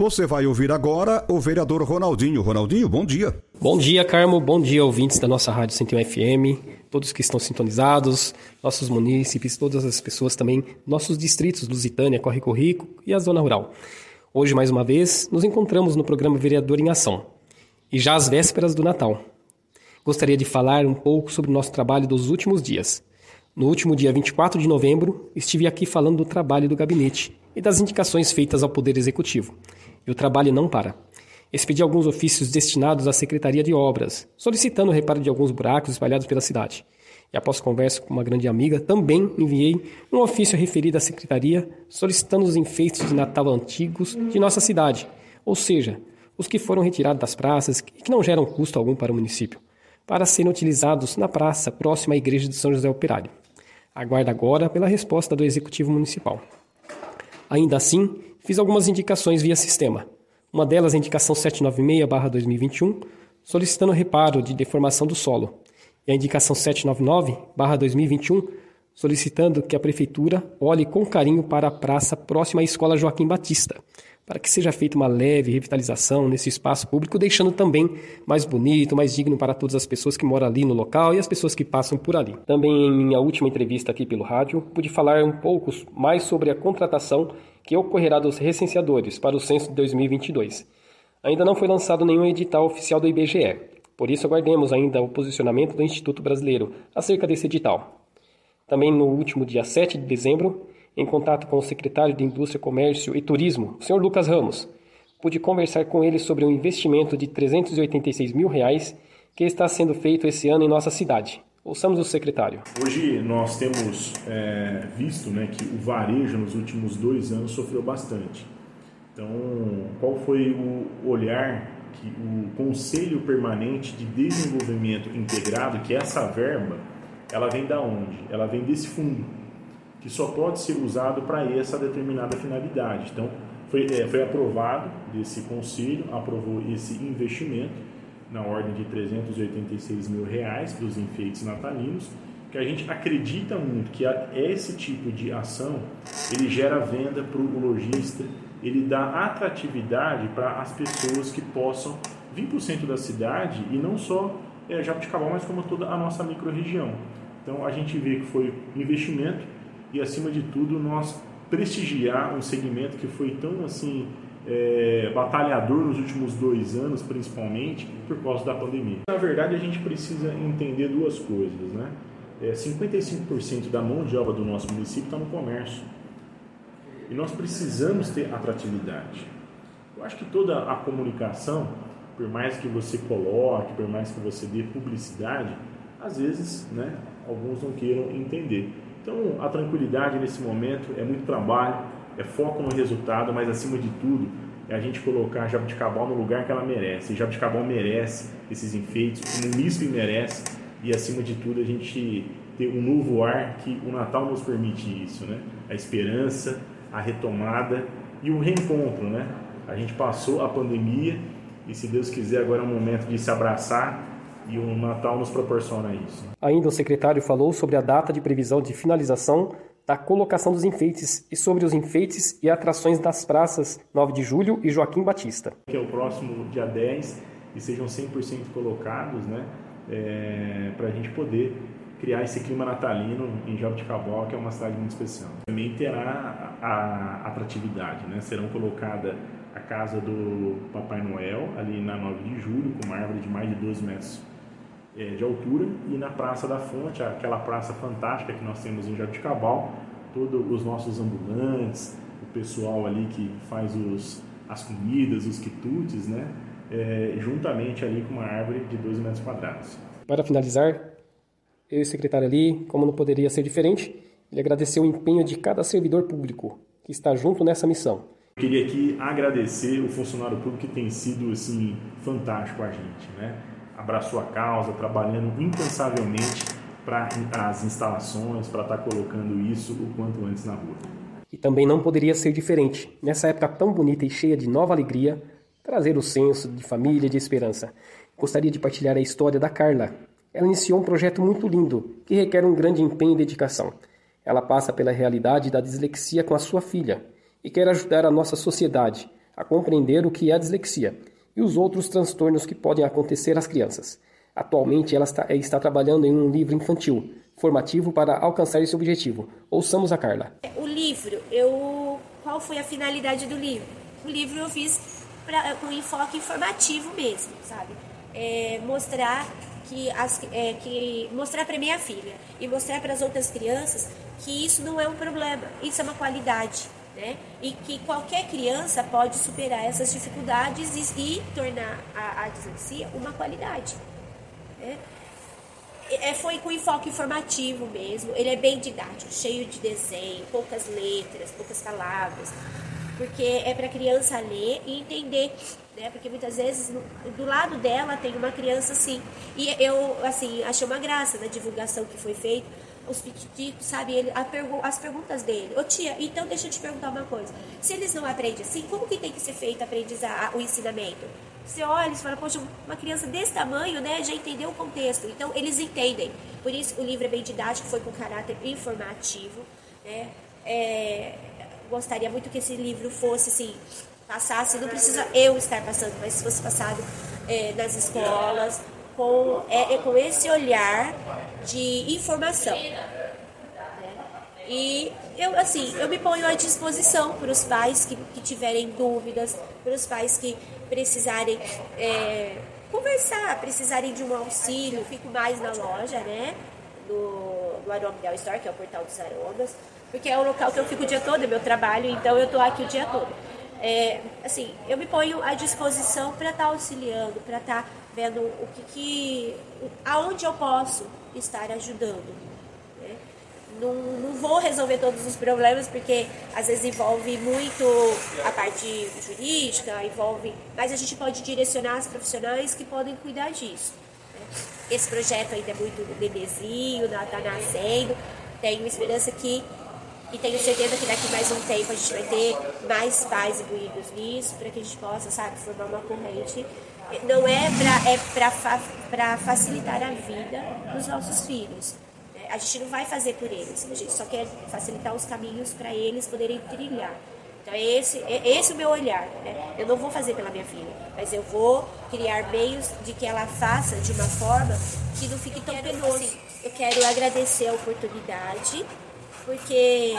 Você vai ouvir agora o vereador Ronaldinho. Ronaldinho, bom dia. Bom dia, Carmo. Bom dia, ouvintes da nossa Rádio 101 FM, todos que estão sintonizados, nossos munícipes, todas as pessoas também, nossos distritos, Lusitânia, Corre Rico e a Zona Rural. Hoje, mais uma vez, nos encontramos no programa Vereador em Ação, e já às vésperas do Natal. Gostaria de falar um pouco sobre o nosso trabalho dos últimos dias. No último dia 24 de novembro, estive aqui falando do trabalho do gabinete e das indicações feitas ao Poder Executivo e o trabalho não para. Expedi alguns ofícios destinados à Secretaria de Obras, solicitando o reparo de alguns buracos espalhados pela cidade. E após conversa com uma grande amiga, também enviei um ofício referido à Secretaria solicitando os enfeites de Natal antigos de nossa cidade, ou seja, os que foram retirados das praças e que não geram custo algum para o município, para serem utilizados na praça próxima à Igreja de São José Operário. Aguardo agora pela resposta do Executivo Municipal. Ainda assim, fiz algumas indicações via sistema. Uma delas é a indicação 796-2021, solicitando reparo de deformação do solo. E a indicação 799-2021, solicitando que a Prefeitura olhe com carinho para a praça próxima à Escola Joaquim Batista, para que seja feita uma leve revitalização nesse espaço público, deixando também mais bonito, mais digno para todas as pessoas que moram ali no local e as pessoas que passam por ali. Também em minha última entrevista aqui pelo rádio, pude falar um pouco mais sobre a contratação que ocorrerá dos recenseadores para o censo de 2022. Ainda não foi lançado nenhum edital oficial do IBGE, por isso aguardemos ainda o posicionamento do Instituto Brasileiro acerca desse edital. Também no último dia 7 de dezembro, em contato com o secretário de Indústria, Comércio e Turismo, o Sr. Lucas Ramos. Pude conversar com ele sobre um investimento de 386 mil reais que está sendo feito esse ano em nossa cidade. Ouçamos o secretário. Hoje nós temos é, visto né, que o varejo nos últimos dois anos sofreu bastante. Então, qual foi o olhar que o Conselho Permanente de Desenvolvimento Integrado, que essa verba, ela vem da onde? Ela vem desse fundo que só pode ser usado para essa determinada finalidade. Então, foi, é, foi aprovado desse conselho, aprovou esse investimento na ordem de 386 mil reais para os enfeites natalinos, que a gente acredita muito que esse tipo de ação ele gera venda para o lojista, ele dá atratividade para as pessoas que possam vir para o centro da cidade e não só é, Jabuticabal, mas como toda a nossa microrregião. Então a gente vê que foi investimento e acima de tudo nós prestigiar um segmento que foi tão assim é, batalhador nos últimos dois anos, principalmente por causa da pandemia. Na verdade, a gente precisa entender duas coisas, né? É, 55% da mão de obra do nosso município está no comércio e nós precisamos ter atratividade. Eu acho que toda a comunicação, por mais que você coloque, por mais que você dê publicidade, às vezes, né, alguns não queiram entender. Então, a tranquilidade nesse momento é muito trabalho, é foco no resultado, mas acima de tudo, é a gente colocar a Jabuticabal no lugar que ela merece. E Jabuticabal merece esses enfeites, o munícipe merece, e acima de tudo, a gente ter um novo ar que o Natal nos permite isso, né? A esperança, a retomada e o reencontro, né? A gente passou a pandemia e se Deus quiser agora é um momento de se abraçar e o Natal nos proporciona isso. Ainda o secretário falou sobre a data de previsão de finalização da colocação dos enfeites e sobre os enfeites e atrações das praças 9 de Julho e Joaquim Batista. Que é o próximo dia 10 e sejam 100% colocados, né, é, para a gente poder criar esse clima natalino em Jabuticabal, que é uma cidade muito especial. Também terá a, a atratividade, né, serão colocadas a casa do Papai Noel, ali na 9 de julho, com uma árvore de mais de 12 metros é, de altura, e na Praça da Fonte, aquela praça fantástica que nós temos em Jabuticabal, todos os nossos ambulantes, o pessoal ali que faz os, as comidas, os quitutes, né? É, juntamente ali com uma árvore de 12 metros quadrados. Para finalizar, eu e o secretário ali, como não poderia ser diferente, ele agradeceu o empenho de cada servidor público que está junto nessa missão queria aqui agradecer o funcionário público que tem sido assim fantástico a gente, né? Abraçou a causa, trabalhando incansavelmente para as instalações, para estar tá colocando isso o quanto antes na rua. E também não poderia ser diferente, nessa época tão bonita e cheia de nova alegria, trazer o senso de família e de esperança. Gostaria de partilhar a história da Carla. Ela iniciou um projeto muito lindo, que requer um grande empenho e dedicação. Ela passa pela realidade da dislexia com a sua filha e quer ajudar a nossa sociedade a compreender o que é a dislexia e os outros transtornos que podem acontecer às crianças. Atualmente, ela está, está, trabalhando em um livro infantil, formativo para alcançar esse objetivo. Ouçamos a Carla. O livro, eu, qual foi a finalidade do livro? O livro eu fiz pra, com enfoque informativo mesmo, sabe? É, mostrar que, as, é, que mostrar para minha filha e mostrar para as outras crianças que isso não é um problema, isso é uma qualidade né? E que qualquer criança pode superar essas dificuldades e, e tornar a, a dislexia uma qualidade. Né? É, foi com enfoque informativo mesmo, ele é bem didático, cheio de desenho, poucas letras, poucas palavras, porque é para a criança ler e entender, né? Porque muitas vezes do lado dela tem uma criança assim, e eu assim achei uma graça na divulgação que foi feita os petiticos, sabe? Ele, pergu as perguntas dele. Ô tia, então deixa eu te perguntar uma coisa. Se eles não aprendem assim, como que tem que ser feito aprendizar o ensinamento? Você olha e fala, poxa, uma criança desse tamanho, né, já entendeu o contexto. Então, eles entendem. Por isso, o livro é bem didático, foi com caráter informativo, né? É, gostaria muito que esse livro fosse, assim, passasse, não precisa eu estar passando, mas se fosse passado é, nas escolas, com, é, é com esse olhar de informação. E eu, assim, eu me ponho à disposição para os pais que, que tiverem dúvidas, para os pais que precisarem é, conversar, precisarem de um auxílio, fico mais na loja, né? Do, do Aroma Ideal Store, que é o portal dos aromas, porque é o local que eu fico o dia todo, é meu trabalho, então eu estou aqui o dia todo. É, assim, eu me ponho à disposição para estar tá auxiliando, para estar tá vendo o que, que aonde eu posso estar ajudando. Né? Não, não vou resolver todos os problemas porque às vezes envolve muito a parte jurídica, envolve, mas a gente pode direcionar os profissionais que podem cuidar disso. Né? Esse projeto ainda é muito bebezinho, está nascendo, tenho esperança que e tenho certeza que daqui mais um tempo a gente vai ter mais pais imbuídos nisso, para que a gente possa, sabe, formar uma corrente não é para é para facilitar a vida dos nossos filhos. Né? A gente não vai fazer por eles, a gente só quer facilitar os caminhos para eles poderem trilhar. Então, é esse, é esse o meu olhar. Né? Eu não vou fazer pela minha filha, mas eu vou criar meios de que ela faça de uma forma que não fique tão penoso. Assim, eu quero agradecer a oportunidade, porque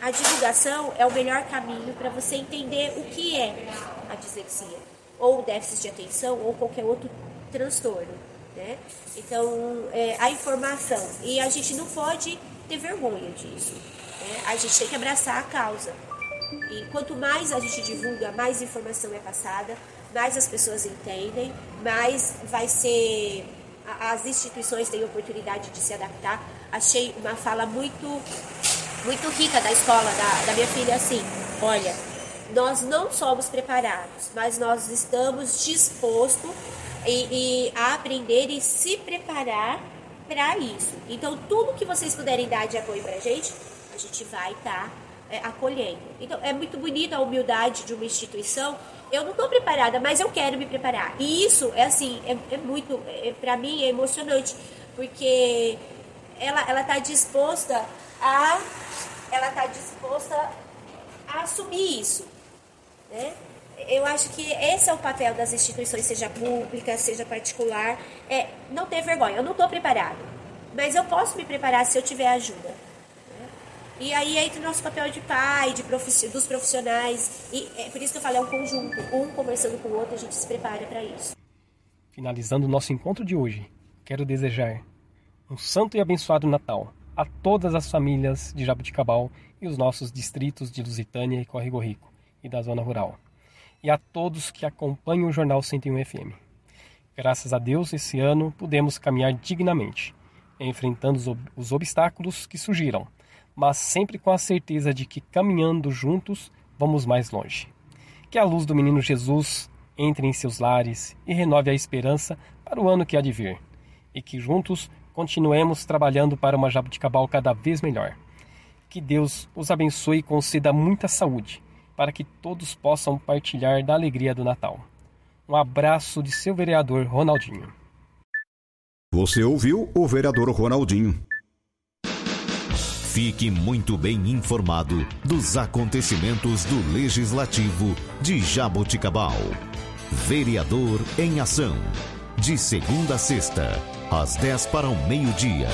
a divulgação é o melhor caminho para você entender o que é a dislexia ou déficit de atenção ou qualquer outro transtorno. Né? Então, é, a informação. E a gente não pode ter vergonha disso. Né? A gente tem que abraçar a causa. E quanto mais a gente divulga, mais informação é passada, mais as pessoas entendem, mais vai ser. As instituições têm oportunidade de se adaptar. Achei uma fala muito, muito rica da escola da, da minha filha assim. Olha, nós não somos preparados, mas nós estamos dispostos e, e a aprender e se preparar para isso. Então, tudo que vocês puderem dar de apoio para a gente, a gente vai estar tá, é, acolhendo. Então, é muito bonita a humildade de uma instituição. Eu não estou preparada, mas eu quero me preparar. E isso é assim, é, é muito, é, para mim é emocionante, porque ela ela está disposta a ela está disposta a assumir isso. Né? Eu acho que esse é o papel das instituições, seja pública, seja particular, é não ter vergonha. Eu não estou preparado, mas eu posso me preparar se eu tiver ajuda. Né? E aí entra o nosso papel de pai, de profiss... dos profissionais. E é por isso que eu falo, é um conjunto. Um conversando com o outro, a gente se prepara para isso. Finalizando o nosso encontro de hoje, quero desejar um santo e abençoado Natal a todas as famílias de Jabuticabal e os nossos distritos de Lusitânia e Córrego Rico e da zona rural, e a todos que acompanham o Jornal 101 FM. Graças a Deus, esse ano pudemos caminhar dignamente, enfrentando os obstáculos que surgiram, mas sempre com a certeza de que caminhando juntos vamos mais longe. Que a luz do menino Jesus entre em seus lares e renove a esperança para o ano que há de vir. E que juntos continuemos trabalhando para uma Jabuticabal cada vez melhor. Que Deus os abençoe e conceda muita saúde, para que todos possam partilhar da alegria do Natal. Um abraço de seu vereador Ronaldinho. Você ouviu o vereador Ronaldinho. Fique muito bem informado dos acontecimentos do Legislativo de Jaboticabal. Vereador em Ação. De segunda a sexta, às 10 para o meio-dia.